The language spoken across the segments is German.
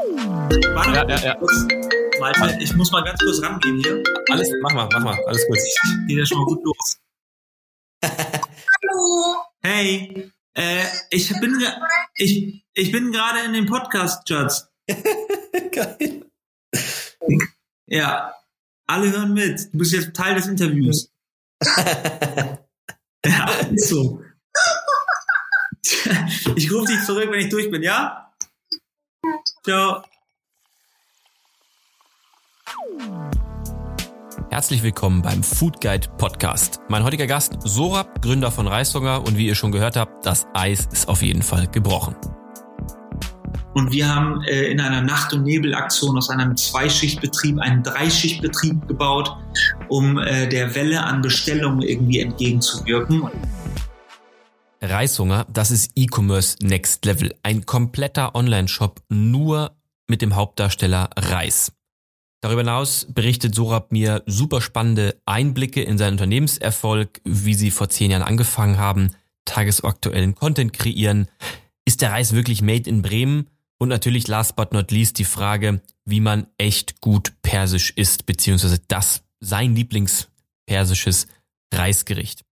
Warte, ja, ja, ja. Malte, ich muss mal ganz kurz rangehen hier. Alles, mach mal, mach mal, alles gut. Geht ja schon mal gut los. Hallo. Hey, äh, ich bin, ich, ich bin gerade in dem Podcast, Schatz. Geil. Ja, alle hören mit. Du bist jetzt Teil des Interviews. ja, ist so. Ich rufe dich zurück, wenn ich durch bin, ja? Ciao. Herzlich willkommen beim Food Guide Podcast. Mein heutiger Gast, Sorab, Gründer von Reishunger und wie ihr schon gehört habt, das Eis ist auf jeden Fall gebrochen. Und wir haben äh, in einer Nacht- und Nebelaktion aus einem Zweischichtbetrieb einen Dreischichtbetrieb gebaut, um äh, der Welle an Bestellungen irgendwie entgegenzuwirken. Reishunger, das ist E-Commerce Next Level. Ein kompletter Online-Shop nur mit dem Hauptdarsteller Reis. Darüber hinaus berichtet Sorab mir super spannende Einblicke in seinen Unternehmenserfolg, wie sie vor zehn Jahren angefangen haben, tagesaktuellen Content kreieren. Ist der Reis wirklich made in Bremen? Und natürlich last but not least die Frage, wie man echt gut persisch isst, beziehungsweise das sein Lieblingspersisches Reisgericht.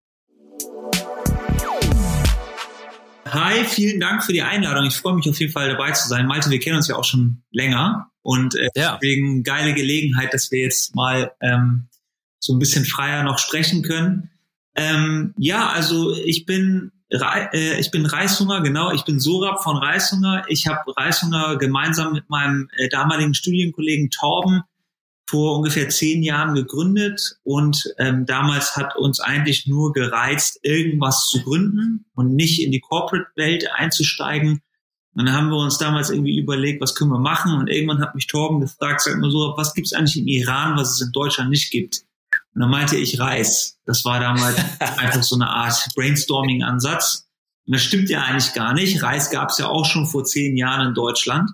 Hi, vielen Dank für die Einladung. Ich freue mich auf jeden Fall dabei zu sein. Malte, wir kennen uns ja auch schon länger und äh, ja. deswegen geile Gelegenheit, dass wir jetzt mal ähm, so ein bisschen freier noch sprechen können. Ähm, ja, also ich bin äh, ich bin Reishunger, genau, ich bin Sorab von Reishunger. Ich habe Reishunger gemeinsam mit meinem äh, damaligen Studienkollegen Torben vor ungefähr zehn Jahren gegründet und ähm, damals hat uns eigentlich nur gereizt, irgendwas zu gründen und nicht in die Corporate-Welt einzusteigen. Und dann haben wir uns damals irgendwie überlegt, was können wir machen und irgendwann hat mich Torben gefragt, sag mal so, was gibt es eigentlich im Iran, was es in Deutschland nicht gibt? Und dann meinte ich Reis. Das war damals einfach so eine Art Brainstorming-Ansatz. Und das stimmt ja eigentlich gar nicht. Reis gab es ja auch schon vor zehn Jahren in Deutschland.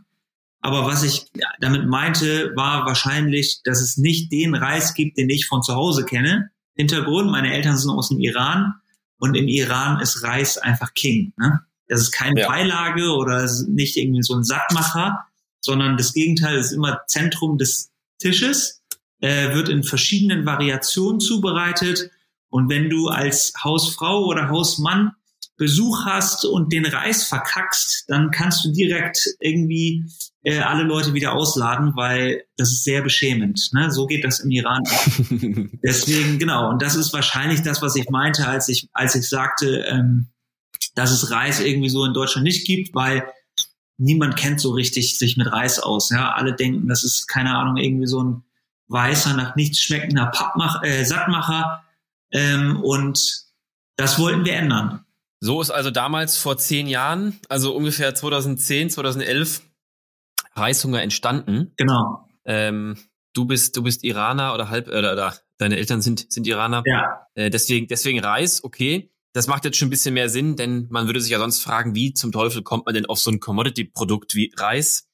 Aber was ich damit meinte, war wahrscheinlich, dass es nicht den Reis gibt, den ich von zu Hause kenne. Hintergrund, meine Eltern sind aus dem Iran und im Iran ist Reis einfach King. Ne? Das ist keine ja. Beilage oder nicht irgendwie so ein Sattmacher, sondern das Gegenteil ist immer Zentrum des Tisches, äh, wird in verschiedenen Variationen zubereitet. Und wenn du als Hausfrau oder Hausmann Besuch hast und den Reis verkackst, dann kannst du direkt irgendwie äh, alle Leute wieder ausladen, weil das ist sehr beschämend. Ne? So geht das im Iran. Deswegen, genau, und das ist wahrscheinlich das, was ich meinte, als ich, als ich sagte, ähm, dass es Reis irgendwie so in Deutschland nicht gibt, weil niemand kennt so richtig sich mit Reis aus. Ja? Alle denken, das ist, keine Ahnung, irgendwie so ein weißer, nach nichts schmeckender Pappmach, äh, Sattmacher. Ähm, und das wollten wir ändern. So ist also damals vor zehn Jahren, also ungefähr 2010, 2011, Reishunger entstanden. Genau. Ähm, du bist, du bist Iraner oder halb, oder, oder deine Eltern sind, sind Iraner. Ja. Äh, deswegen, deswegen Reis, okay. Das macht jetzt schon ein bisschen mehr Sinn, denn man würde sich ja sonst fragen, wie zum Teufel kommt man denn auf so ein Commodity-Produkt wie Reis?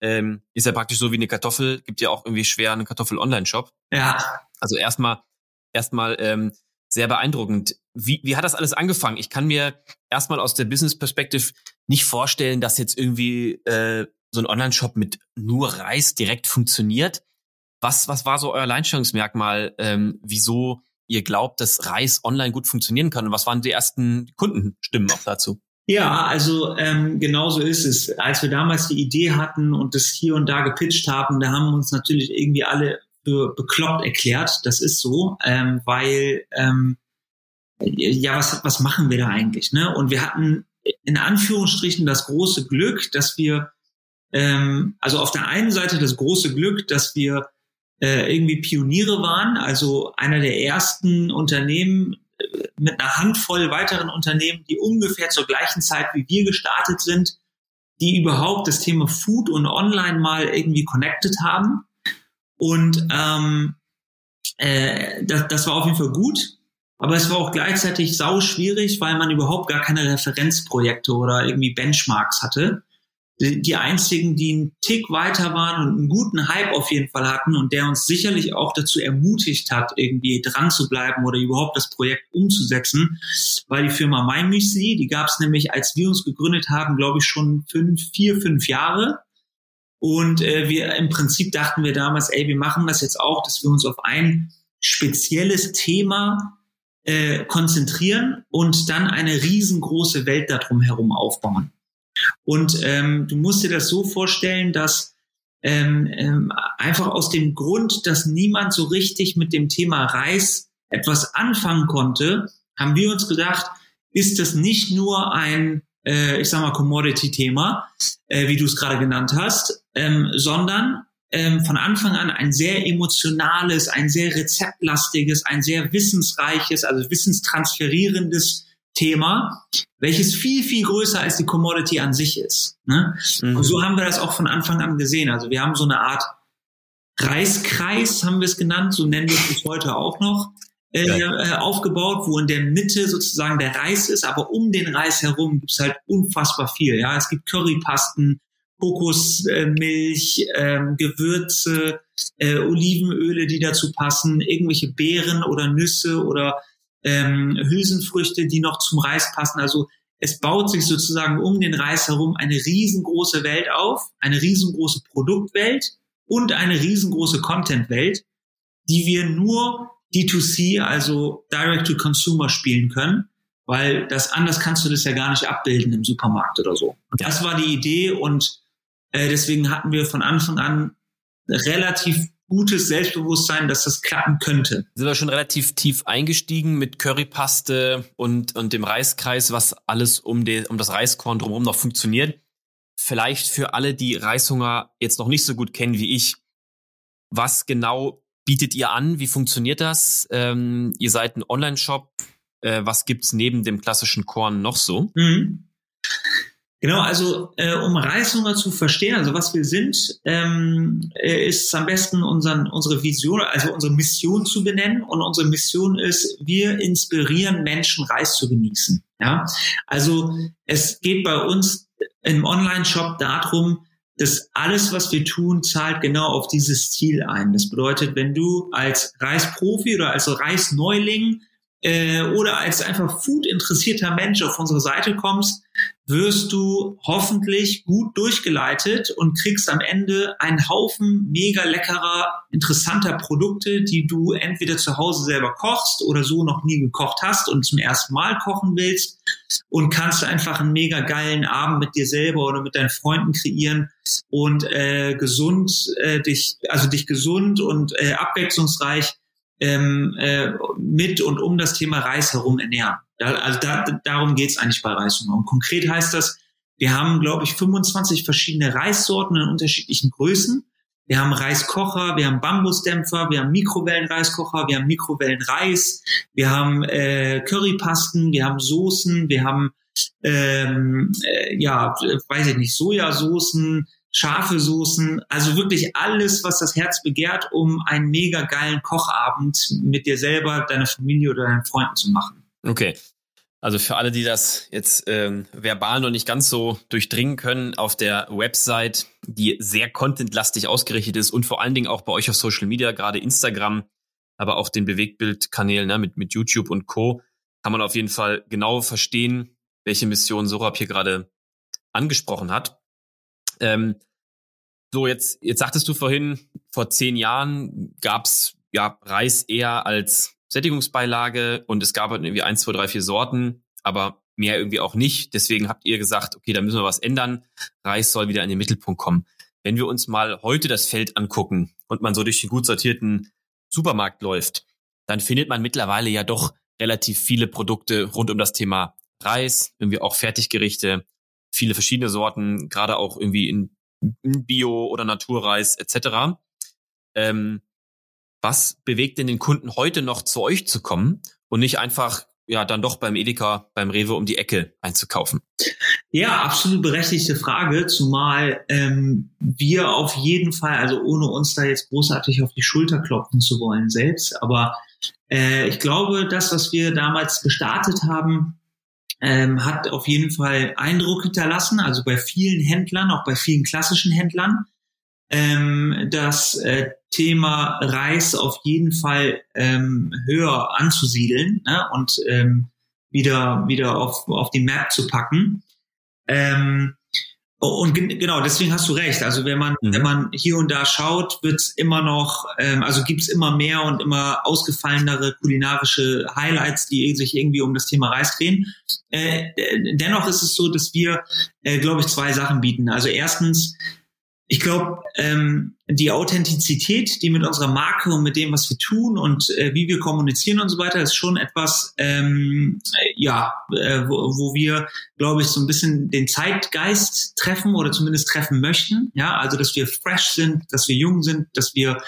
Ähm, ist ja praktisch so wie eine Kartoffel, gibt ja auch irgendwie schwer einen Kartoffel-Online-Shop. Ja. Also erstmal, erstmal ähm, sehr beeindruckend. Wie, wie hat das alles angefangen? Ich kann mir erstmal aus der Business-Perspektive nicht vorstellen, dass jetzt irgendwie äh, so ein Online-Shop mit nur Reis direkt funktioniert. Was, was war so euer Alleinstellungsmerkmal, ähm, wieso ihr glaubt, dass Reis online gut funktionieren kann? Und was waren die ersten Kundenstimmen auch dazu? Ja, also ähm, genau so ist es. Als wir damals die Idee hatten und das hier und da gepitcht haben, da haben uns natürlich irgendwie alle für bekloppt erklärt. Das ist so, ähm, weil ähm, ja, was, was machen wir da eigentlich? Ne? Und wir hatten in Anführungsstrichen das große Glück, dass wir, ähm, also auf der einen Seite das große Glück, dass wir äh, irgendwie Pioniere waren, also einer der ersten Unternehmen äh, mit einer Handvoll weiteren Unternehmen, die ungefähr zur gleichen Zeit wie wir gestartet sind, die überhaupt das Thema Food und Online mal irgendwie connected haben. Und ähm, äh, das, das war auf jeden Fall gut. Aber es war auch gleichzeitig sau schwierig, weil man überhaupt gar keine Referenzprojekte oder irgendwie Benchmarks hatte. Die, die einzigen, die einen Tick weiter waren und einen guten Hype auf jeden Fall hatten und der uns sicherlich auch dazu ermutigt hat, irgendwie dran zu bleiben oder überhaupt das Projekt umzusetzen, war die Firma MyMüsli. Die gab es nämlich, als wir uns gegründet haben, glaube ich schon fünf, vier, fünf Jahre. Und äh, wir im Prinzip dachten wir damals, ey, wir machen das jetzt auch, dass wir uns auf ein spezielles Thema äh, konzentrieren und dann eine riesengroße Welt darum herum aufbauen. Und ähm, du musst dir das so vorstellen, dass ähm, ähm, einfach aus dem Grund, dass niemand so richtig mit dem Thema Reis etwas anfangen konnte, haben wir uns gedacht, ist das nicht nur ein, äh, ich sag mal, Commodity-Thema, äh, wie du es gerade genannt hast, ähm, sondern ähm, von Anfang an ein sehr emotionales, ein sehr rezeptlastiges, ein sehr wissensreiches, also wissenstransferierendes Thema, welches viel, viel größer als die Commodity an sich ist. Ne? Mhm. Und so haben wir das auch von Anfang an gesehen. Also wir haben so eine Art Reiskreis, haben wir es genannt, so nennen wir es bis heute auch noch, äh, äh, aufgebaut, wo in der Mitte sozusagen der Reis ist, aber um den Reis herum gibt es halt unfassbar viel. Ja, Es gibt Currypasten, Kokosmilch, äh, Gewürze, äh, Olivenöle, die dazu passen, irgendwelche Beeren oder Nüsse oder ähm, Hülsenfrüchte, die noch zum Reis passen. Also es baut sich sozusagen um den Reis herum eine riesengroße Welt auf, eine riesengroße Produktwelt und eine riesengroße Contentwelt, die wir nur D2C, also Direct to Consumer spielen können, weil das anders kannst du das ja gar nicht abbilden im Supermarkt oder so. Das war die Idee und äh, deswegen hatten wir von Anfang an relativ gutes Selbstbewusstsein, dass das klappen könnte. Sind wir schon relativ tief eingestiegen mit Currypaste und, und dem Reiskreis, was alles um, die, um das Reiskorn drumherum noch funktioniert. Vielleicht für alle, die Reishunger jetzt noch nicht so gut kennen wie ich, was genau bietet ihr an? Wie funktioniert das? Ähm, ihr seid ein Online-Shop. Äh, was gibt's neben dem klassischen Korn noch so? Mhm. Genau, also äh, um Reishunger zu verstehen, also was wir sind, ähm, äh, ist am besten unseren, unsere Vision, also unsere Mission zu benennen. Und unsere Mission ist, wir inspirieren Menschen, Reis zu genießen. Ja, also es geht bei uns im Online-Shop darum, dass alles, was wir tun, zahlt genau auf dieses Ziel ein. Das bedeutet, wenn du als Reisprofi oder als Reisneuling äh, oder als einfach Food interessierter Mensch auf unsere Seite kommst, wirst du hoffentlich gut durchgeleitet und kriegst am Ende einen Haufen mega leckerer, interessanter Produkte, die du entweder zu Hause selber kochst oder so noch nie gekocht hast und zum ersten Mal kochen willst und kannst einfach einen mega geilen Abend mit dir selber oder mit deinen Freunden kreieren und äh, gesund äh, dich, also dich gesund und äh, abwechslungsreich ähm, äh, mit und um das Thema Reis herum ernähren. Da, also da, darum geht's eigentlich bei Reishunger. Und konkret heißt das, wir haben, glaube ich, 25 verschiedene Reissorten in unterschiedlichen Größen. Wir haben Reiskocher, wir haben Bambusdämpfer, wir haben Mikrowellenreiskocher, wir haben Mikrowellenreis, wir haben äh, Currypasten, wir haben Soßen, wir haben ähm, äh, ja, weiß ich nicht, Sojasoßen, scharfe Soßen, also wirklich alles, was das Herz begehrt, um einen mega geilen Kochabend mit dir selber, deiner Familie oder deinen Freunden zu machen. Okay. Also für alle, die das jetzt ähm, verbal noch nicht ganz so durchdringen können, auf der Website, die sehr contentlastig ausgerichtet ist und vor allen Dingen auch bei euch auf Social Media, gerade Instagram, aber auch den Bewegtbildkanälen ne, mit, mit YouTube und Co., kann man auf jeden Fall genau verstehen, welche Mission Sorab hier gerade angesprochen hat. Ähm, so, jetzt, jetzt sagtest du vorhin, vor zehn Jahren gab's ja Reis eher als Sättigungsbeilage und es gab halt irgendwie eins, zwei, drei, vier Sorten, aber mehr irgendwie auch nicht. Deswegen habt ihr gesagt, okay, da müssen wir was ändern. Reis soll wieder in den Mittelpunkt kommen. Wenn wir uns mal heute das Feld angucken und man so durch den gut sortierten Supermarkt läuft, dann findet man mittlerweile ja doch relativ viele Produkte rund um das Thema Reis, irgendwie auch Fertiggerichte, viele verschiedene Sorten, gerade auch irgendwie in, Bio- oder Naturreis etc. Ähm, was bewegt denn den Kunden heute noch zu euch zu kommen und nicht einfach ja dann doch beim Edeka, beim Rewe um die Ecke einzukaufen? Ja, absolut berechtigte Frage, zumal ähm, wir auf jeden Fall, also ohne uns da jetzt großartig auf die Schulter klopfen zu wollen selbst, aber äh, ich glaube, das, was wir damals gestartet haben, ähm, hat auf jeden Fall Eindruck hinterlassen, also bei vielen Händlern, auch bei vielen klassischen Händlern, ähm, das äh, Thema Reis auf jeden Fall ähm, höher anzusiedeln ne, und ähm, wieder wieder auf, auf die Map zu packen. Ähm, Und genau, deswegen hast du recht. Also wenn man, mhm. wenn man hier und da schaut, wird's immer noch, ähm, also gibt's immer mehr und immer ausgefallenere kulinarische Highlights, die sich irgendwie um das Thema Reis drehen. Äh, dennoch ist es so, dass wir, äh, glaube ich, zwei Sachen bieten. Also erstens ich glaube, ähm, die Authentizität, die mit unserer Marke und mit dem, was wir tun und äh, wie wir kommunizieren und so weiter, ist schon etwas, ähm, ja, äh, wo, wo wir, glaube ich, so ein bisschen den Zeitgeist treffen oder zumindest treffen möchten. Ja, also dass wir fresh sind, dass wir jung sind, dass wir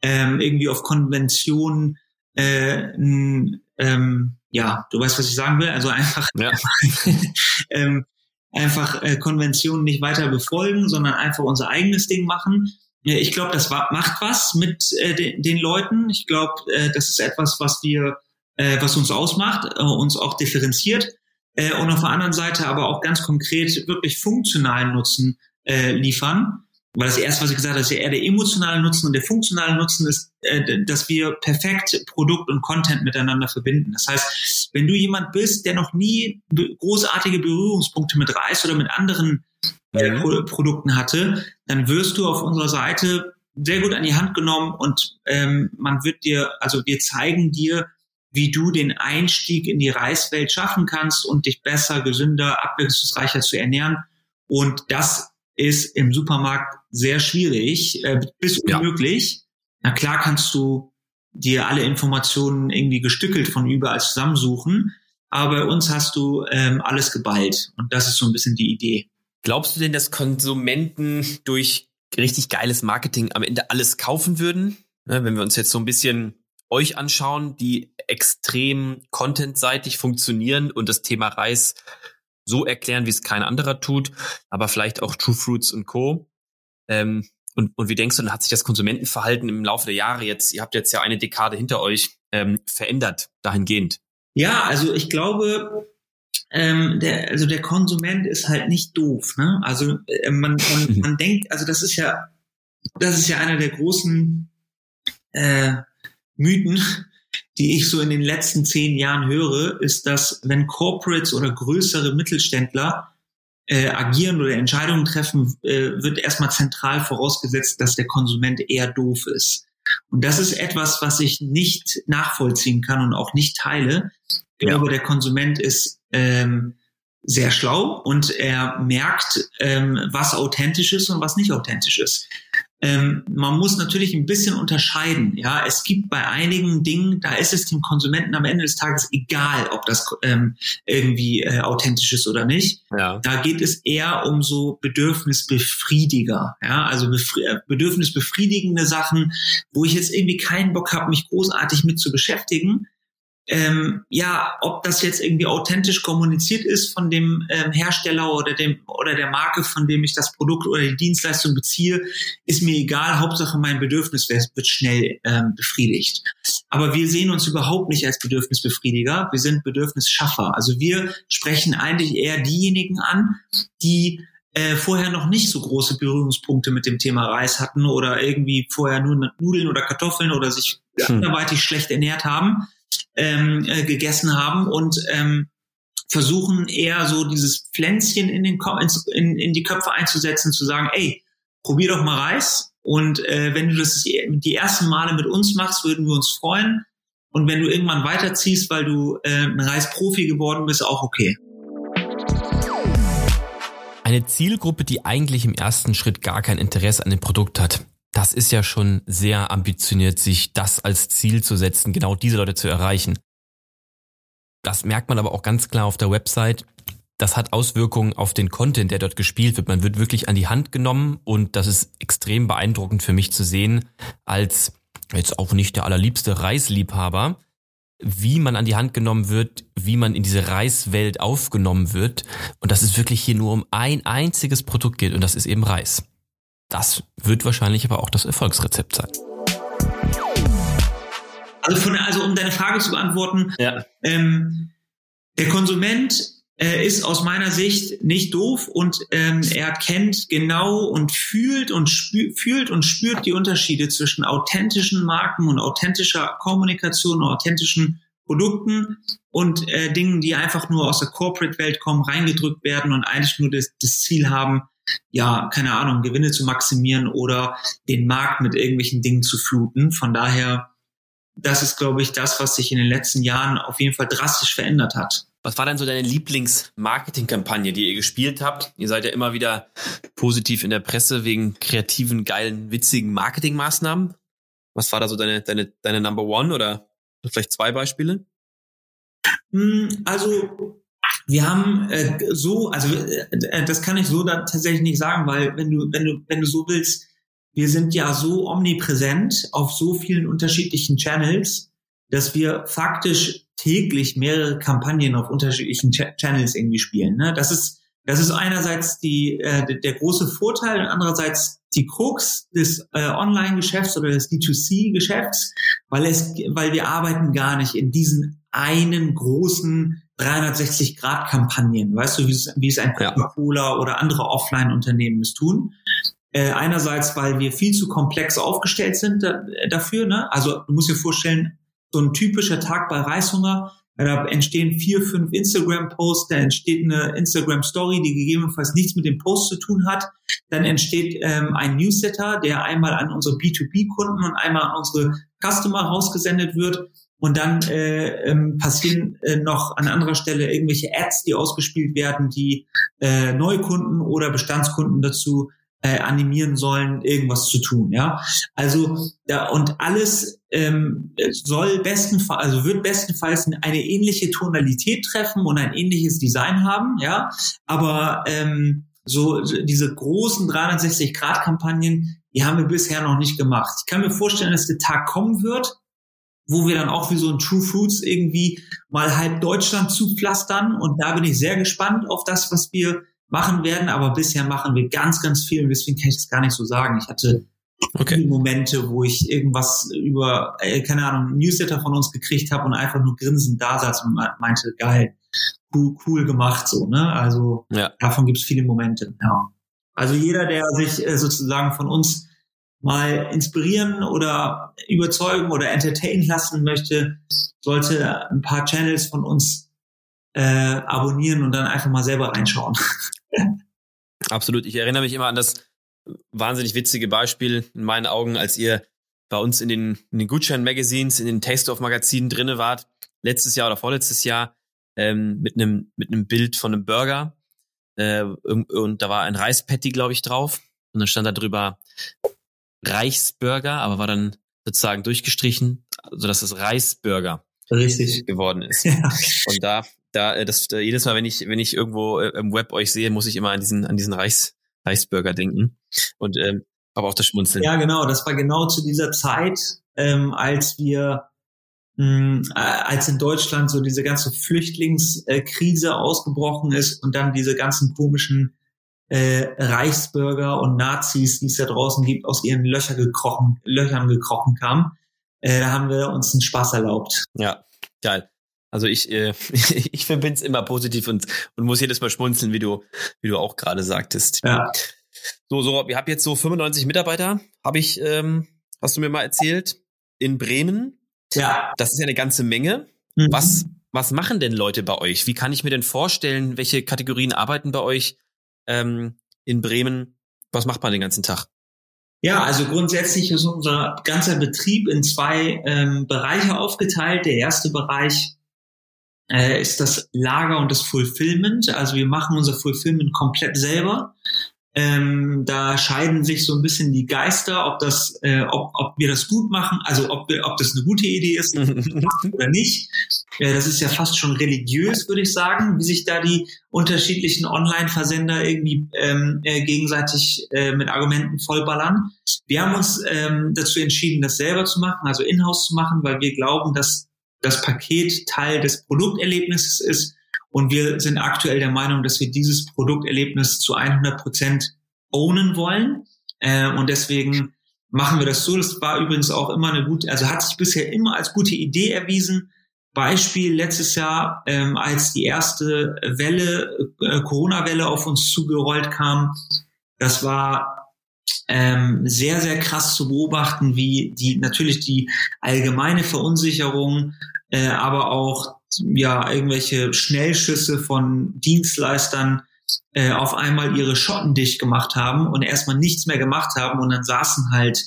ähm, irgendwie auf Konventionen äh, ähm, ja, du weißt, was ich sagen will. Also einfach, ja. ähm, einfach äh, Konventionen nicht weiter befolgen, sondern einfach unser eigenes Ding machen. Ich glaube, das macht was mit äh, den, den Leuten. Ich glaube, äh, das ist etwas, was wir, äh, was uns ausmacht, äh, uns auch differenziert äh, und auf der anderen Seite aber auch ganz konkret wirklich funktionalen Nutzen äh, liefern. Weil das erste, was ich gesagt habe, ist ja eher der emotionale Nutzen und der funktionale Nutzen ist, äh, dass wir perfekt Produkt und Content miteinander verbinden. Das heißt, wenn du jemand bist, der noch nie großartige Berührungspunkte mit Reis oder mit anderen äh, mhm. Produkten hatte, dann wirst du auf unserer Seite sehr gut an die Hand genommen und ähm, man wird dir, also wir zeigen dir, wie du den Einstieg in die Reiswelt schaffen kannst und dich besser, gesünder, abwechslungsreicher zu ernähren. Und das ist im Supermarkt sehr schwierig, äh, bis unmöglich. Ja. Na klar kannst du dir alle Informationen irgendwie gestückelt von überall zusammensuchen, aber bei uns hast du ähm, alles geballt und das ist so ein bisschen die Idee. Glaubst du denn, dass Konsumenten durch richtig geiles Marketing am Ende alles kaufen würden? Ne, wenn wir uns jetzt so ein bisschen euch anschauen, die extrem contentseitig funktionieren und das Thema Reis so erklären, wie es kein anderer tut, aber vielleicht auch True Fruits und Co. Ähm, und, und wie denkst du, dann hat sich das Konsumentenverhalten im Laufe der Jahre jetzt, ihr habt jetzt ja eine Dekade hinter euch, ähm, verändert dahingehend? Ja, also ich glaube, ähm, der, also der Konsument ist halt nicht doof. Ne? Also äh, man, man, man denkt, also das ist ja, das ist ja einer der großen äh, Mythen, die ich so in den letzten zehn Jahren höre, ist, dass wenn Corporates oder größere Mittelständler äh, agieren oder Entscheidungen treffen, äh, wird erstmal zentral vorausgesetzt, dass der Konsument eher doof ist. Und das ist etwas, was ich nicht nachvollziehen kann und auch nicht teile. Ich glaube, ja. der Konsument ist ähm, sehr schlau und er merkt, ähm, was authentisch ist und was nicht authentisch ist. Ähm, man muss natürlich ein bisschen unterscheiden. Ja, es gibt bei einigen Dingen, da ist es dem Konsumenten am Ende des Tages egal, ob das ähm, irgendwie äh, authentisch ist oder nicht. Ja. Da geht es eher um so Bedürfnisbefriediger. Ja, also befri äh, bedürfnisbefriedigende Sachen, wo ich jetzt irgendwie keinen Bock habe, mich großartig mit zu beschäftigen ähm, ja, ob das jetzt irgendwie authentisch kommuniziert ist von dem ähm, Hersteller oder dem oder der Marke, von dem ich das Produkt oder die Dienstleistung beziehe, ist mir egal. Hauptsache mein Bedürfnis wird schnell ähm, befriedigt. Aber wir sehen uns überhaupt nicht als Bedürfnisbefriediger. Wir sind Bedürfnisschaffer. Also wir sprechen eigentlich eher diejenigen an, die äh, vorher noch nicht so große Berührungspunkte mit dem Thema Reis hatten oder irgendwie vorher nur Nudeln oder Kartoffeln oder sich hm. anderweitig schlecht ernährt haben ähm, äh, gegessen haben und ähm, versuchen eher so dieses Pflänzchen in, den in, in die Köpfe einzusetzen, zu sagen, ey, probier doch mal Reis und äh, wenn du das die ersten Male mit uns machst, würden wir uns freuen und wenn du irgendwann weiterziehst, weil du äh, ein Reisprofi geworden bist, auch okay. Eine Zielgruppe, die eigentlich im ersten Schritt gar kein Interesse an dem Produkt hat das ist ja schon sehr ambitioniert, sich das als Ziel zu setzen, genau diese Leute zu erreichen. Das merkt man aber auch ganz klar auf der Website. Das hat Auswirkungen auf den Content, der dort gespielt wird. Man wird wirklich an die Hand genommen und das ist extrem beeindruckend für mich zu sehen, als jetzt auch nicht der allerliebste Reisliebhaber, wie man an die Hand genommen wird, wie man in diese Reiswelt aufgenommen wird und dass es wirklich hier nur um ein einziges Produkt geht und das ist eben Reis. Das wird wahrscheinlich aber auch das Erfolgsrezept sein. Also, von, also um deine Frage zu beantworten, ja. ähm, der Konsument äh, ist aus meiner Sicht nicht doof und ähm, er kennt genau und fühlt und spürt, fühlt und spürt die Unterschiede zwischen authentischen Marken und authentischer Kommunikation und authentischen Produkten und äh, Dingen, die einfach nur aus der Corporate-Welt kommen, reingedrückt werden und eigentlich nur das, das Ziel haben, ja, keine Ahnung, Gewinne zu maximieren oder den Markt mit irgendwelchen Dingen zu fluten. Von daher, das ist, glaube ich, das, was sich in den letzten Jahren auf jeden Fall drastisch verändert hat. Was war denn so deine Lieblings-Marketing-Kampagne, die ihr gespielt habt? Ihr seid ja immer wieder positiv in der Presse wegen kreativen, geilen, witzigen Marketingmaßnahmen. Was war da so deine, deine, deine Number One oder vielleicht zwei Beispiele? Hm, also wir haben äh, so, also äh, das kann ich so dann tatsächlich nicht sagen, weil wenn du, wenn du, wenn du so willst, wir sind ja so omnipräsent auf so vielen unterschiedlichen Channels, dass wir faktisch täglich mehrere Kampagnen auf unterschiedlichen Ch Channels irgendwie spielen. Ne? Das ist das ist einerseits die, äh, der große Vorteil und andererseits die Krux des äh, Online-Geschäfts oder des D2C-Geschäfts, weil es, weil wir arbeiten gar nicht in diesen einen großen 360-Grad-Kampagnen, weißt du, wie es, wie es ein Coca-Cola ja. oder andere Offline-Unternehmen es tun. Äh, einerseits, weil wir viel zu komplex aufgestellt sind da, dafür. Ne? Also du musst dir vorstellen, so ein typischer Tag bei Reishunger, da entstehen vier, fünf Instagram-Posts, da entsteht eine Instagram-Story, die gegebenenfalls nichts mit dem Post zu tun hat. Dann entsteht ähm, ein Newsletter, der einmal an unsere B2B-Kunden und einmal an unsere Customer rausgesendet wird. Und dann äh, ähm, passieren äh, noch an anderer Stelle irgendwelche Ads, die ausgespielt werden, die äh, Neukunden oder Bestandskunden dazu äh, animieren sollen, irgendwas zu tun. Ja, also ja, und alles ähm, soll bestenfalls, also wird bestenfalls eine ähnliche Tonalität treffen und ein ähnliches Design haben. Ja, aber ähm, so diese großen 360-Grad-Kampagnen, die haben wir bisher noch nicht gemacht. Ich kann mir vorstellen, dass der Tag kommen wird, wo wir dann auch wie so ein True Fruits irgendwie mal halb Deutschland zupflastern. Und da bin ich sehr gespannt auf das, was wir machen werden, aber bisher machen wir ganz, ganz viel und deswegen kann ich das gar nicht so sagen. Ich hatte okay. viele Momente, wo ich irgendwas über, äh, keine Ahnung, Newsletter von uns gekriegt habe und einfach nur grinsend da saß und meinte, geil, cool, cool gemacht, so, ne? Also ja. davon gibt es viele Momente. Ja. Also jeder, der sich äh, sozusagen von uns mal inspirieren oder überzeugen oder entertainen lassen möchte, sollte ein paar Channels von uns äh, abonnieren und dann einfach mal selber reinschauen. Absolut. Ich erinnere mich immer an das wahnsinnig witzige Beispiel in meinen Augen, als ihr bei uns in den, in den Gutschein-Magazines, in den Taste-of-Magazinen drinne wart, letztes Jahr oder vorletztes Jahr, ähm, mit einem mit einem Bild von einem Burger. Äh, und da war ein Reispatty, glaube ich, drauf. Und dann stand da drüber Reichsburger, aber war dann sozusagen durchgestrichen, sodass es Reisburger Richtig. geworden ist. Ja. Und da da, äh, das, da, jedes Mal, wenn ich, wenn ich irgendwo äh, im Web euch sehe, muss ich immer an diesen, an diesen Reichs, Reichsburger denken. Und ähm, aber auch das Schmunzeln. Ja, genau. Das war genau zu dieser Zeit, ähm, als wir mh, äh, als in Deutschland so diese ganze Flüchtlingskrise ausgebrochen ist und dann diese ganzen komischen äh, Reichsbürger und Nazis, die es da draußen gibt, aus ihren Löcher gekrochen, Löchern gekrochen kamen. Äh, da haben wir uns einen Spaß erlaubt. Ja, geil. Also ich, äh, ich verbinde es immer positiv und, und muss jedes Mal schmunzeln, wie du, wie du auch gerade sagtest. Ja. So, so, wir haben jetzt so 95 Mitarbeiter, habe ich, ähm, hast du mir mal erzählt, in Bremen. Ja. Das ist ja eine ganze Menge. Mhm. Was, was machen denn Leute bei euch? Wie kann ich mir denn vorstellen, welche Kategorien arbeiten bei euch ähm, in Bremen? Was macht man den ganzen Tag? Ja, also grundsätzlich ist unser ganzer Betrieb in zwei ähm, Bereiche aufgeteilt. Der erste Bereich äh, ist das Lager und das Fulfillment. Also wir machen unser Fulfillment komplett selber. Ähm, da scheiden sich so ein bisschen die Geister, ob das, äh, ob, ob wir das gut machen, also ob wir, ob das eine gute Idee ist oder nicht. Äh, das ist ja fast schon religiös, würde ich sagen, wie sich da die unterschiedlichen Online-Versender irgendwie ähm, äh, gegenseitig äh, mit Argumenten vollballern. Wir haben uns ähm, dazu entschieden, das selber zu machen, also in-house zu machen, weil wir glauben, dass das Paket Teil des Produkterlebnisses ist. Und wir sind aktuell der Meinung, dass wir dieses Produkterlebnis zu 100 Prozent ownen wollen. Äh, und deswegen machen wir das so. Das war übrigens auch immer eine gute, also hat sich bisher immer als gute Idee erwiesen. Beispiel letztes Jahr, ähm, als die erste Welle, äh, Corona-Welle auf uns zugerollt kam. Das war ähm, sehr, sehr krass zu beobachten, wie die natürlich die allgemeine Verunsicherung, äh, aber auch ja irgendwelche Schnellschüsse von Dienstleistern äh, auf einmal ihre Schotten dicht gemacht haben und erstmal nichts mehr gemacht haben und dann saßen halt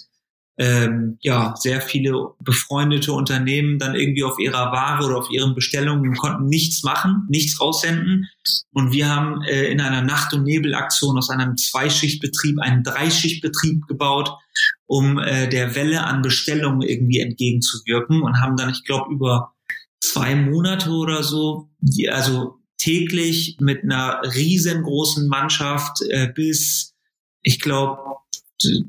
ähm, ja sehr viele befreundete Unternehmen dann irgendwie auf ihrer Ware oder auf ihren Bestellungen konnten nichts machen, nichts raussenden. Und wir haben äh, in einer Nacht- und Nebelaktion aus einem Zweischichtbetrieb einen Dreischichtbetrieb gebaut, um äh, der Welle an Bestellungen irgendwie entgegenzuwirken und haben dann, ich glaube, über zwei Monate oder so, also täglich mit einer riesengroßen Mannschaft äh, bis, ich glaube,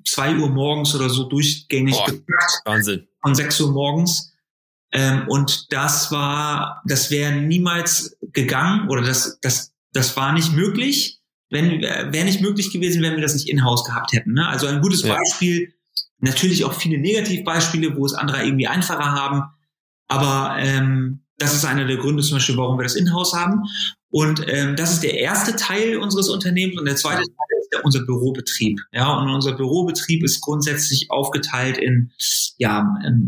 zwei Uhr morgens oder so durchgängig Boah, gepackt. Wahnsinn. Von sechs Uhr morgens. Ähm, und das war, das wäre niemals gegangen oder das, das, das war nicht möglich. Wenn, wäre nicht möglich gewesen, wenn wir das nicht in-house gehabt hätten. Ne? Also ein gutes ja. Beispiel, natürlich auch viele Negativbeispiele, wo es andere irgendwie einfacher haben. Aber ähm, das ist einer der Gründe zum Beispiel, warum wir das in-house haben. Und ähm, das ist der erste Teil unseres Unternehmens und der zweite Teil unser Bürobetrieb. Ja, und unser Bürobetrieb ist grundsätzlich aufgeteilt in ja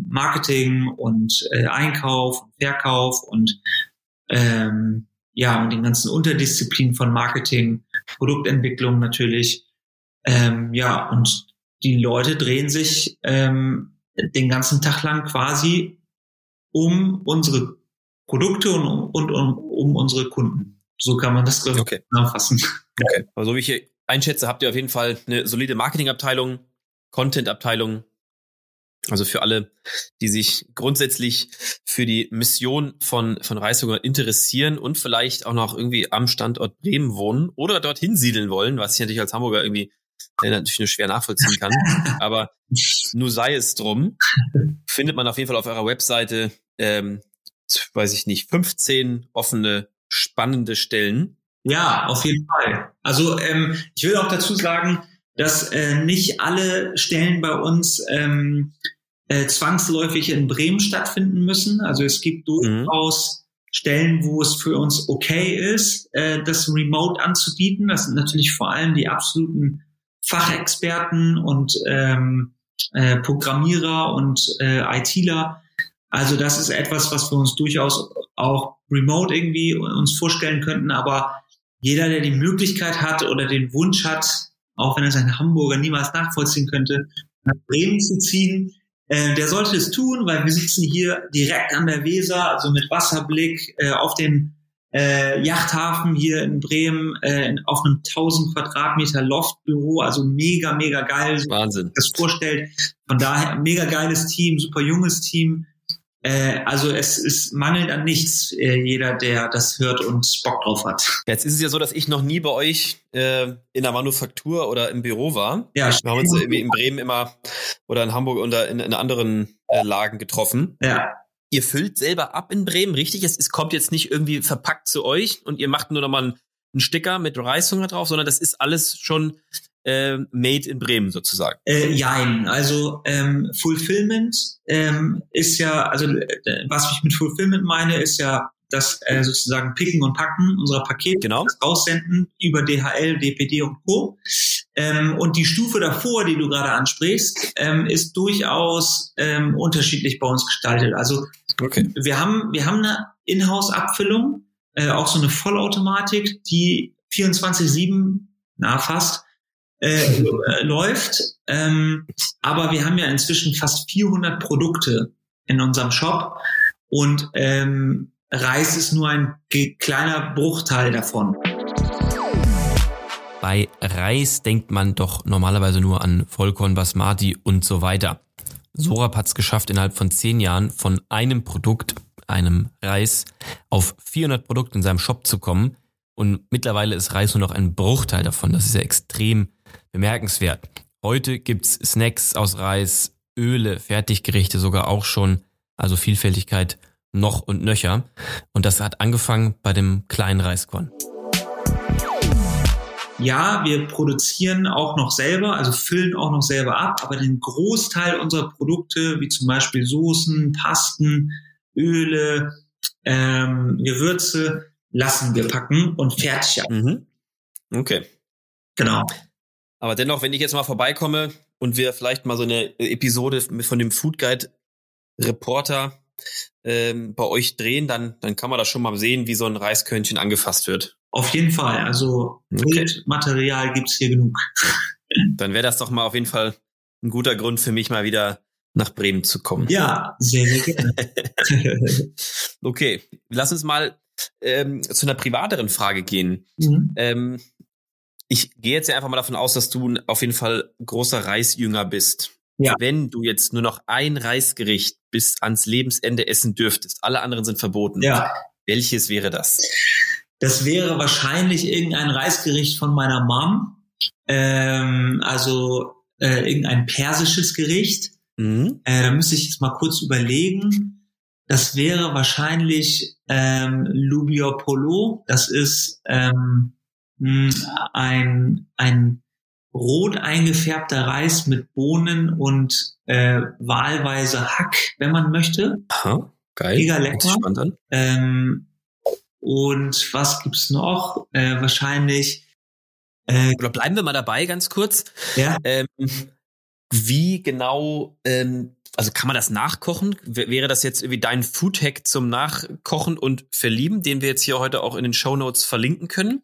Marketing und äh, Einkauf, Verkauf und ähm, ja und den ganzen Unterdisziplinen von Marketing, Produktentwicklung natürlich. Ähm, ja und die Leute drehen sich ähm, den ganzen Tag lang quasi um unsere Produkte und, und, und um unsere Kunden. So kann man das glaube okay. zusammenfassen. Okay. Also wie ich einschätze, habt ihr auf jeden Fall eine solide Marketingabteilung, Content-Abteilung. Also für alle, die sich grundsätzlich für die Mission von, von Reishunger interessieren und vielleicht auch noch irgendwie am Standort Bremen wohnen oder dorthin siedeln wollen, was ich natürlich als Hamburger irgendwie äh, natürlich nur schwer nachvollziehen kann. Aber nur sei es drum, findet man auf jeden Fall auf eurer Webseite ähm, weiß ich nicht, 15 offene, spannende Stellen. Ja, auf jeden Fall. Also ähm, ich will auch dazu sagen, dass äh, nicht alle Stellen bei uns ähm, äh, zwangsläufig in Bremen stattfinden müssen. Also es gibt mhm. durchaus mhm. Stellen, wo es für uns okay ist, äh, das Remote anzubieten. Das sind natürlich vor allem die absoluten Fachexperten und ähm, äh, Programmierer und äh, ITler, also das ist etwas, was wir uns durchaus auch remote irgendwie uns vorstellen könnten. Aber jeder, der die Möglichkeit hat oder den Wunsch hat, auch wenn es ein Hamburger niemals nachvollziehen könnte, nach Bremen zu ziehen, äh, der sollte es tun, weil wir sitzen hier direkt an der Weser, also mit Wasserblick äh, auf den äh, Yachthafen hier in Bremen, äh, auf einem 1000 Quadratmeter Loftbüro, also mega, mega geil. Wahnsinn. Das vorstellt. Von daher mega geiles Team, super junges Team. Äh, also es ist mangelt an nichts, äh, jeder, der das hört und Bock drauf hat. Jetzt ist es ja so, dass ich noch nie bei euch äh, in der Manufaktur oder im Büro war. Ja, wir haben uns irgendwie in Bremen immer oder in Hamburg oder in, in anderen äh, Lagen getroffen. Ja. Ihr füllt selber ab in Bremen, richtig? Es, es kommt jetzt nicht irgendwie verpackt zu euch und ihr macht nur noch mal einen, einen Sticker mit Reishunger drauf, sondern das ist alles schon äh, made in Bremen sozusagen? Äh, jein, also ähm, Fulfillment ähm, ist ja, also äh, was ich mit Fulfillment meine, ist ja das äh, sozusagen Picken und Packen unserer Pakete, genau. das Aussenden über DHL, DPD und Co. Ähm, und die Stufe davor, die du gerade ansprichst, ähm, ist durchaus ähm, unterschiedlich bei uns gestaltet. Also okay. wir haben wir haben eine Inhouse-Abfüllung, äh, auch so eine Vollautomatik, die 24/7 na fast äh, äh, läuft. Ähm, aber wir haben ja inzwischen fast 400 Produkte in unserem Shop und ähm, Reis ist nur ein kleiner Bruchteil davon. Bei Reis denkt man doch normalerweise nur an Vollkorn, Basmati und so weiter. Sorab hat es geschafft, innerhalb von zehn Jahren von einem Produkt, einem Reis, auf 400 Produkte in seinem Shop zu kommen. Und mittlerweile ist Reis nur noch ein Bruchteil davon. Das ist ja extrem bemerkenswert. Heute gibt's Snacks aus Reis, Öle, Fertiggerichte sogar auch schon. Also Vielfältigkeit noch und nöcher. Und das hat angefangen bei dem kleinen Reiskorn. Ja, wir produzieren auch noch selber, also füllen auch noch selber ab, aber den Großteil unserer Produkte, wie zum Beispiel Soßen, Pasten, Öle, ähm, Gewürze, lassen wir packen und fertig ab. Mhm. Okay. Genau. Aber dennoch, wenn ich jetzt mal vorbeikomme und wir vielleicht mal so eine Episode von dem Food Guide Reporter ähm, bei euch drehen, dann, dann kann man da schon mal sehen, wie so ein Reiskörnchen angefasst wird. Auf jeden Fall. Also okay. Material gibt's hier genug. Dann wäre das doch mal auf jeden Fall ein guter Grund für mich, mal wieder nach Bremen zu kommen. Ja, sehr, sehr gerne. okay, lass uns mal ähm, zu einer privateren Frage gehen. Mhm. Ähm, ich gehe jetzt einfach mal davon aus, dass du auf jeden Fall großer Reisjünger bist. Ja. Wenn du jetzt nur noch ein Reisgericht bis ans Lebensende essen dürftest, alle anderen sind verboten. Ja. Welches wäre das? Das wäre wahrscheinlich irgendein Reisgericht von meiner Mom. Ähm, also äh, irgendein persisches Gericht. Mhm. Äh, da müsste ich jetzt mal kurz überlegen. Das wäre wahrscheinlich ähm, Lubio Polo. Das ist ähm, ein, ein rot eingefärbter Reis mit Bohnen und äh, wahlweise Hack, wenn man möchte. Aha, geil. Mega lecker. Ähm, und was gibt's noch? Äh, wahrscheinlich. Äh, Oder bleiben wir mal dabei, ganz kurz. Ja. Ähm, wie genau, ähm, also kann man das nachkochen? Wäre das jetzt irgendwie dein Foodhack zum Nachkochen und Verlieben, den wir jetzt hier heute auch in den Show Notes verlinken können?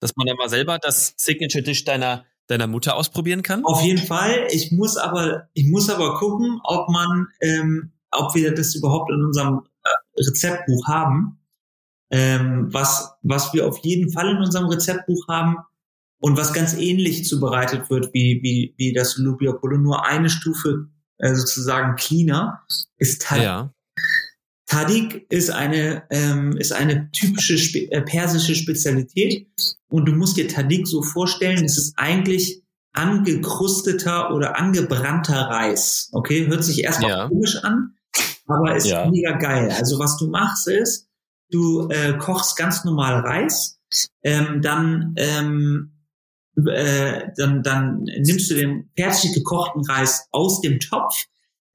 Dass man dann mal selber das Signature Dish deiner deiner Mutter ausprobieren kann? Auf jeden Fall. Ich muss aber, ich muss aber gucken, ob man, ähm, ob wir das überhaupt in unserem äh, Rezeptbuch haben. Ähm, was, was wir auf jeden Fall in unserem Rezeptbuch haben und was ganz ähnlich zubereitet wird wie, wie, wie das Lubia Polo, nur eine Stufe äh, sozusagen cleaner, ist Tadik. Tadik ist eine, ähm, ist eine typische Spe äh, persische Spezialität und du musst dir Tadik so vorstellen, es ist eigentlich angekrusteter oder angebrannter Reis. Okay, hört sich erstmal ja. komisch an, aber ist ja. mega geil. Also was du machst ist, du äh, kochst ganz normal Reis, ähm, dann ähm, äh, dann, dann nimmst du den fertig gekochten Reis aus dem Topf,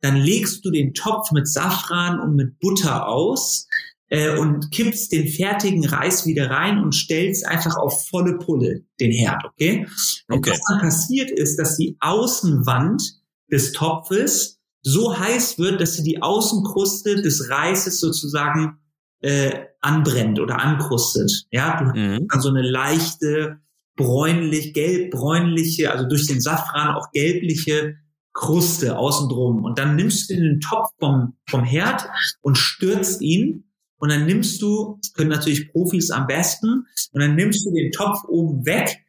dann legst du den Topf mit Safran und mit Butter aus, äh, und kippst den fertigen Reis wieder rein und stellst einfach auf volle Pulle den Herd, okay? Und okay. was dann passiert ist, dass die Außenwand des Topfes so heiß wird, dass sie die Außenkruste des Reises sozusagen äh, anbrennt oder ankrustet. Ja, du mhm. hast so eine leichte bräunlich, gelb-bräunliche, also durch den Safran auch gelbliche Kruste außen drum. Und dann nimmst du den Topf vom, vom Herd und stürzt ihn und dann nimmst du, das können natürlich Profis am besten, und dann nimmst du den Topf oben weg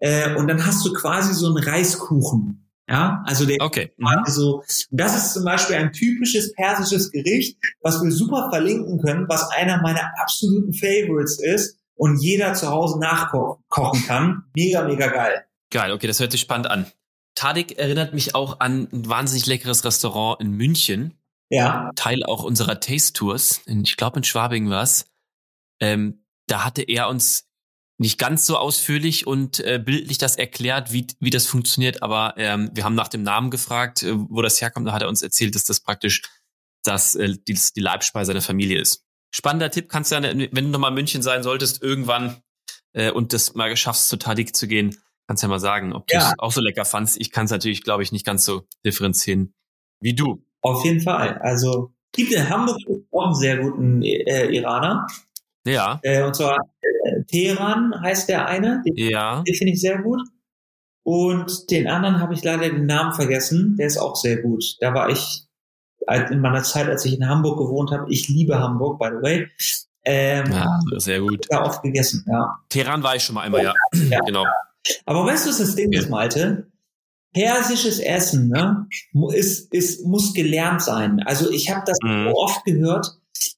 äh, und dann hast du quasi so einen Reiskuchen. Ja, also der okay. also das ist zum Beispiel ein typisches persisches Gericht, was wir super verlinken können, was einer meiner absoluten Favorites ist und jeder zu Hause nachkochen kann. Mega, mega geil. Geil, okay, das hört sich spannend an. Tadik erinnert mich auch an ein wahnsinnig leckeres Restaurant in München ja. Teil auch unserer Taste Tours, in, ich glaube in Schwabing war es, ähm, da hatte er uns nicht ganz so ausführlich und äh, bildlich das erklärt, wie, wie das funktioniert, aber ähm, wir haben nach dem Namen gefragt, äh, wo das herkommt, da hat er uns erzählt, dass das praktisch das, äh, die, die Leibspeise der Familie ist. Spannender Tipp, kannst du ja, wenn du nochmal in München sein solltest, irgendwann äh, und das mal schaffst, zu Tadik zu gehen, kannst ja mal sagen, ob du es auch so lecker fandst. Ich kann es natürlich, glaube ich, nicht ganz so differenzieren wie du. Auf jeden Fall. Also gibt in Hamburg auch einen sehr guten äh, Iraner. Ja. Äh, und zwar äh, Teheran heißt der eine. Den, ja. Den finde ich sehr gut. Und den anderen habe ich leider den Namen vergessen. Der ist auch sehr gut. Da war ich in meiner Zeit, als ich in Hamburg gewohnt habe. Ich liebe Hamburg, by the way. Ähm, ja, sehr gut. Da oft gegessen, ja. Teheran war ich schon mal einmal, ja. ja. genau. Aber weißt du, was das Ding ist, Malte? persisches Essen ne, ist, ist, muss gelernt sein. Also ich habe das mhm. so oft gehört,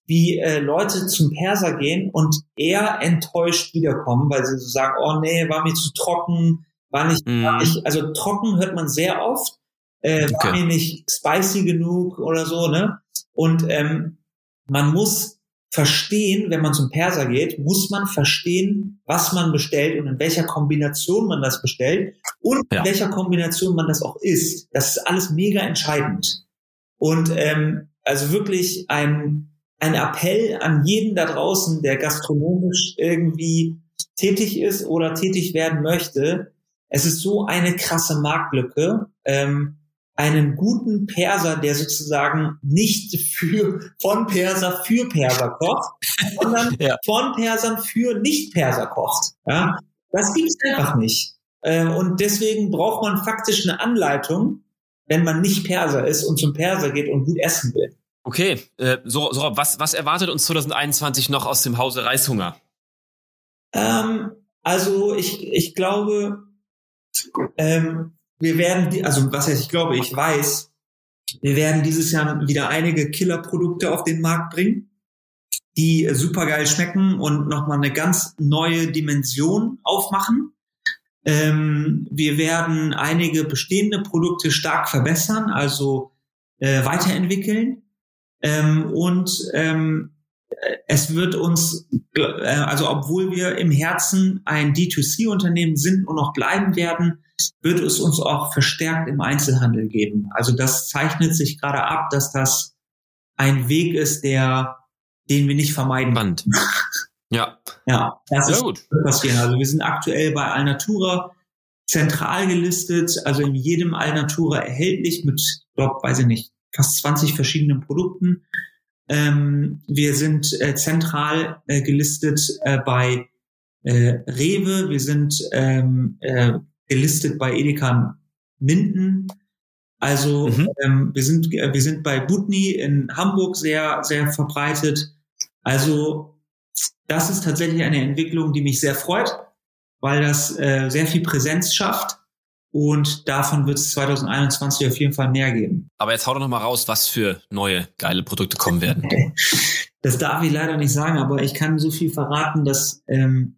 wie äh, Leute zum Perser gehen und eher enttäuscht wiederkommen, weil sie so sagen, oh nee, war mir zu trocken, war nicht, mhm. war nicht also trocken hört man sehr oft, äh, okay. war mir nicht spicy genug oder so, ne? Und ähm, man muss verstehen, wenn man zum Perser geht, muss man verstehen, was man bestellt und in welcher Kombination man das bestellt und ja. in welcher Kombination man das auch isst. Das ist alles mega entscheidend. Und ähm, also wirklich ein, ein Appell an jeden da draußen, der gastronomisch irgendwie tätig ist oder tätig werden möchte. Es ist so eine krasse Marktlücke. Ähm, einen guten Perser, der sozusagen nicht für, von Perser für Perser kocht, sondern ja. von Persern für Nicht-Perser kocht. Ja? Das gibt es einfach nicht. Äh, und deswegen braucht man faktisch eine Anleitung, wenn man nicht Perser ist und zum Perser geht und gut essen will. Okay, äh, so, so was, was erwartet uns 2021 noch aus dem Hause Reishunger? Ähm, also ich, ich glaube, ähm, wir werden, also was heißt ich glaube, ich weiß, wir werden dieses Jahr wieder einige Killerprodukte auf den Markt bringen, die super geil schmecken und nochmal eine ganz neue Dimension aufmachen. Ähm, wir werden einige bestehende Produkte stark verbessern, also äh, weiterentwickeln. Ähm, und ähm, es wird uns, äh, also obwohl wir im Herzen ein D2C-Unternehmen sind und noch bleiben werden, wird es uns auch verstärkt im Einzelhandel geben. Also das zeichnet sich gerade ab, dass das ein Weg ist, der, den wir nicht vermeiden. Spannend. Ja. Ja, das Sehr ist gut. passieren. Also wir sind aktuell bei Alnatura zentral gelistet, also in jedem Alnatura erhältlich mit, glaube, weiß ich nicht, fast 20 verschiedenen Produkten. Ähm, wir sind äh, zentral äh, gelistet äh, bei äh, Rewe, wir sind ähm, äh, gelistet bei Edeka Minden. Also mhm. ähm, wir sind äh, wir sind bei Butni in Hamburg sehr sehr verbreitet. Also das ist tatsächlich eine Entwicklung, die mich sehr freut, weil das äh, sehr viel Präsenz schafft und davon wird es 2021 auf jeden Fall mehr geben. Aber jetzt hau doch noch mal raus, was für neue geile Produkte kommen werden. Das darf ich leider nicht sagen, aber ich kann so viel verraten, dass ähm,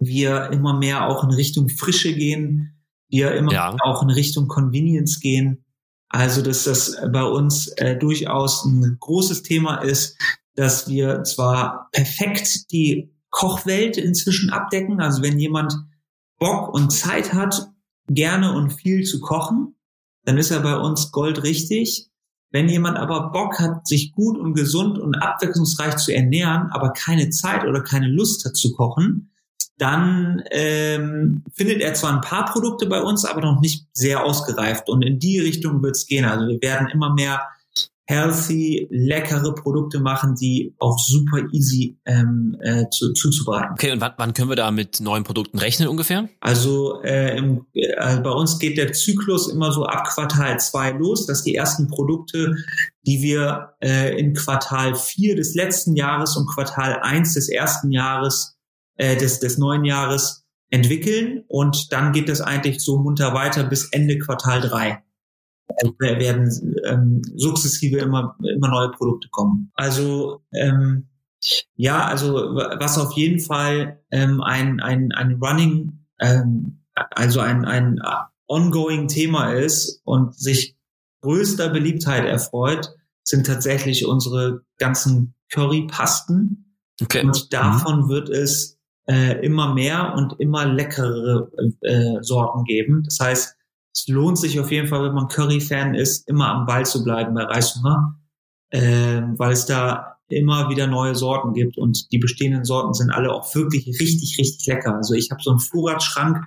wir immer mehr auch in Richtung Frische gehen, wir immer ja. auch in Richtung Convenience gehen. Also, dass das bei uns äh, durchaus ein großes Thema ist, dass wir zwar perfekt die Kochwelt inzwischen abdecken. Also wenn jemand Bock und Zeit hat, gerne und viel zu kochen, dann ist er bei uns goldrichtig. Wenn jemand aber Bock hat, sich gut und gesund und abwechslungsreich zu ernähren, aber keine Zeit oder keine Lust hat zu kochen, dann ähm, findet er zwar ein paar Produkte bei uns, aber noch nicht sehr ausgereift. Und in die Richtung wird es gehen. Also wir werden immer mehr healthy, leckere Produkte machen, die auch super easy ähm, äh, zu, zuzubereiten. Okay, und wann, wann können wir da mit neuen Produkten rechnen ungefähr? Also äh, im, äh, bei uns geht der Zyklus immer so ab Quartal zwei los, dass die ersten Produkte, die wir äh, in Quartal vier des letzten Jahres und Quartal eins des ersten Jahres äh, des, des neuen Jahres entwickeln und dann geht das eigentlich so munter weiter bis Ende Quartal drei werden ähm, sukzessive immer, immer neue Produkte kommen. Also ähm, ja, also was auf jeden Fall ähm, ein, ein, ein Running, ähm, also ein, ein ongoing Thema ist und sich größter Beliebtheit erfreut, sind tatsächlich unsere ganzen Currypasten. Okay. Und davon mhm. wird es äh, immer mehr und immer leckere äh, Sorten geben. Das heißt, es lohnt sich auf jeden Fall, wenn man Curry-Fan ist, immer am Ball zu bleiben bei Reishunger, äh, weil es da immer wieder neue Sorten gibt und die bestehenden Sorten sind alle auch wirklich richtig, richtig lecker. Also ich habe so einen Vorratsschrank,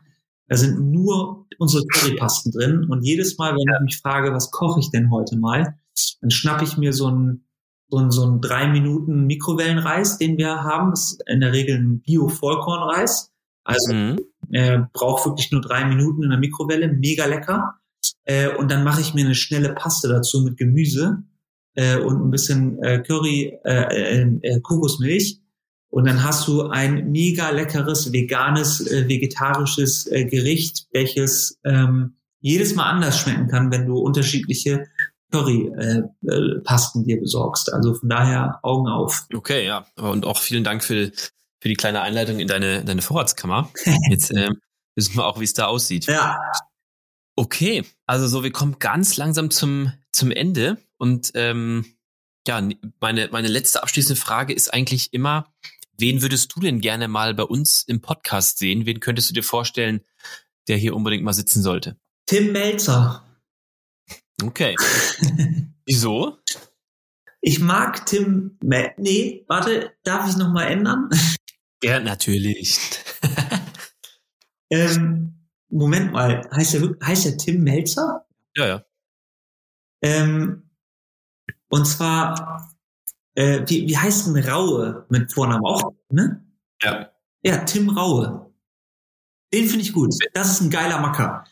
da sind nur unsere Currypasten drin und jedes Mal, wenn ich mich frage, was koche ich denn heute mal, dann schnappe ich mir so einen so einen, so einen drei Minuten Mikrowellenreis, den wir haben. Das ist in der Regel ein Bio-Vollkornreis. Also mhm. äh, braucht wirklich nur drei Minuten in der Mikrowelle, mega lecker. Äh, und dann mache ich mir eine schnelle Paste dazu mit Gemüse äh, und ein bisschen äh, Curry, äh, äh, äh, Kokosmilch. Und dann hast du ein mega leckeres, veganes, äh, vegetarisches äh, Gericht, welches ähm, jedes Mal anders schmecken kann, wenn du unterschiedliche Curry-Pasten äh, dir besorgst. Also von daher Augen auf. Okay, ja. Und auch vielen Dank für für die kleine Einleitung in deine, deine Vorratskammer. Jetzt äh, wissen wir auch, wie es da aussieht. Ja. Okay, also so, wir kommen ganz langsam zum, zum Ende. Und ähm, ja, meine, meine letzte abschließende Frage ist eigentlich immer, wen würdest du denn gerne mal bei uns im Podcast sehen? Wen könntest du dir vorstellen, der hier unbedingt mal sitzen sollte? Tim Melzer. Okay. Wieso? Ich mag Tim. Mel nee, warte, darf ich noch mal ändern? Ja, natürlich. ähm, Moment mal, heißt er, heißt er Tim Melzer? Ja, ja. Ähm, und zwar, äh, wie, wie heißt denn Raue mit Vornamen auch, ne? Ja. Ja, Tim Raue. Den finde ich gut. Das ist ein geiler Macker.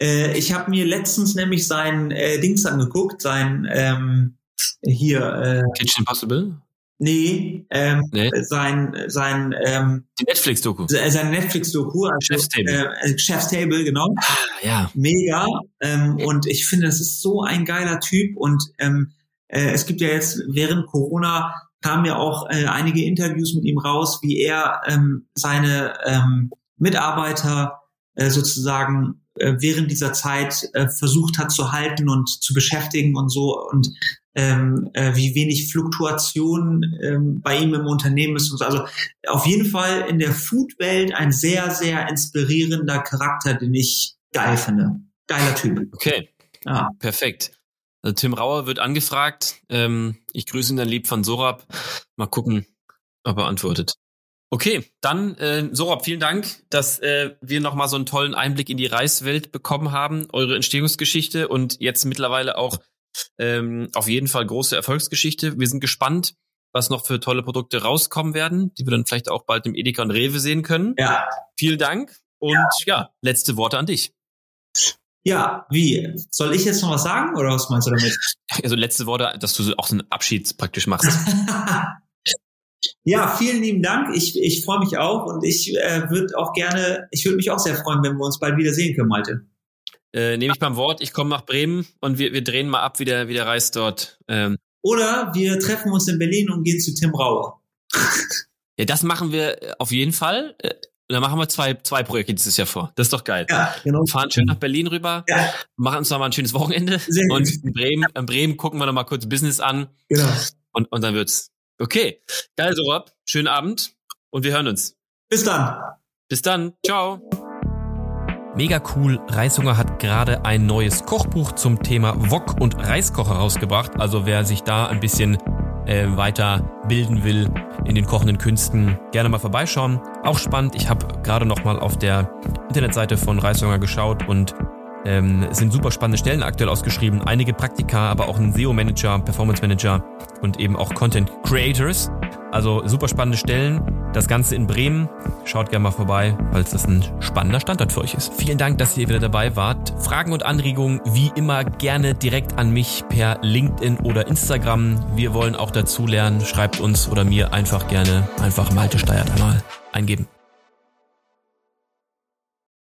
Äh, ich habe mir letztens nämlich sein äh, Dings angeguckt, sein ähm, hier. Äh, Kitchen Impossible? Nee, ähm, nee. sein, sein ähm, die Netflix-Doku. Sein Netflix-Doku, also, Chef's Table. Äh, Chef's Table, genau. Ah, ja. Mega. Ähm, und ich finde, das ist so ein geiler Typ. Und ähm, äh, es gibt ja jetzt während Corona kamen ja auch äh, einige Interviews mit ihm raus, wie er ähm, seine ähm, Mitarbeiter äh, sozusagen äh, während dieser Zeit äh, versucht hat zu halten und zu beschäftigen und so und ähm, äh, wie wenig Fluktuation ähm, bei ihm im Unternehmen ist. Und so. Also auf jeden Fall in der Food-Welt ein sehr, sehr inspirierender Charakter, den ich geil finde. Geiler Typ. Okay. Ja. Perfekt. Also Tim Rauer wird angefragt. Ähm, ich grüße ihn dann lieb von Sorab. Mal gucken, ob er antwortet. Okay, dann äh, Sorab, vielen Dank, dass äh, wir nochmal so einen tollen Einblick in die Reiswelt bekommen haben, eure Entstehungsgeschichte und jetzt mittlerweile auch ähm, auf jeden Fall große Erfolgsgeschichte. Wir sind gespannt, was noch für tolle Produkte rauskommen werden, die wir dann vielleicht auch bald im Edeka und Rewe sehen können. Ja. Vielen Dank und ja, ja letzte Worte an dich. Ja, wie? Soll ich jetzt noch was sagen oder was meinst du damit? Also letzte Worte, dass du auch so einen Abschied praktisch machst. Ja, vielen lieben Dank. Ich, ich freue mich auch und ich äh, würde auch gerne, ich würde mich auch sehr freuen, wenn wir uns bald wieder sehen können, Malte. Äh, Nehme ich beim Wort, ich komme nach Bremen und wir, wir drehen mal ab, wie der, wie der Reis dort. Ähm. Oder wir treffen uns in Berlin und gehen zu Tim Rauer. ja, das machen wir äh, auf jeden Fall. Äh, dann machen wir zwei, zwei Projekte dieses Jahr vor. Das ist doch geil. Ja, genau. Wir fahren schön nach Berlin rüber, ja. machen uns noch mal ein schönes Wochenende. Sehr und in Bremen, in Bremen gucken wir noch mal kurz Business an. Genau. Und, und dann wird's Okay, geil, Sorab. Schönen Abend und wir hören uns. Bis dann. Bis dann. Ciao. Mega cool. Reishunger hat gerade ein neues Kochbuch zum Thema Wok und Reiskocher rausgebracht. Also wer sich da ein bisschen äh, weiter bilden will in den kochenden Künsten, gerne mal vorbeischauen. Auch spannend. Ich habe gerade noch mal auf der Internetseite von Reishunger geschaut und ähm, es sind super spannende Stellen aktuell ausgeschrieben. Einige Praktika, aber auch ein SEO-Manager, Performance-Manager und eben auch Content-Creators. Also super spannende Stellen. Das Ganze in Bremen. Schaut gerne mal vorbei, falls das ein spannender Standort für euch ist. Vielen Dank, dass ihr wieder dabei wart. Fragen und Anregungen wie immer gerne direkt an mich per LinkedIn oder Instagram. Wir wollen auch dazu lernen. Schreibt uns oder mir einfach gerne einfach Malte Steuerkanal eingeben.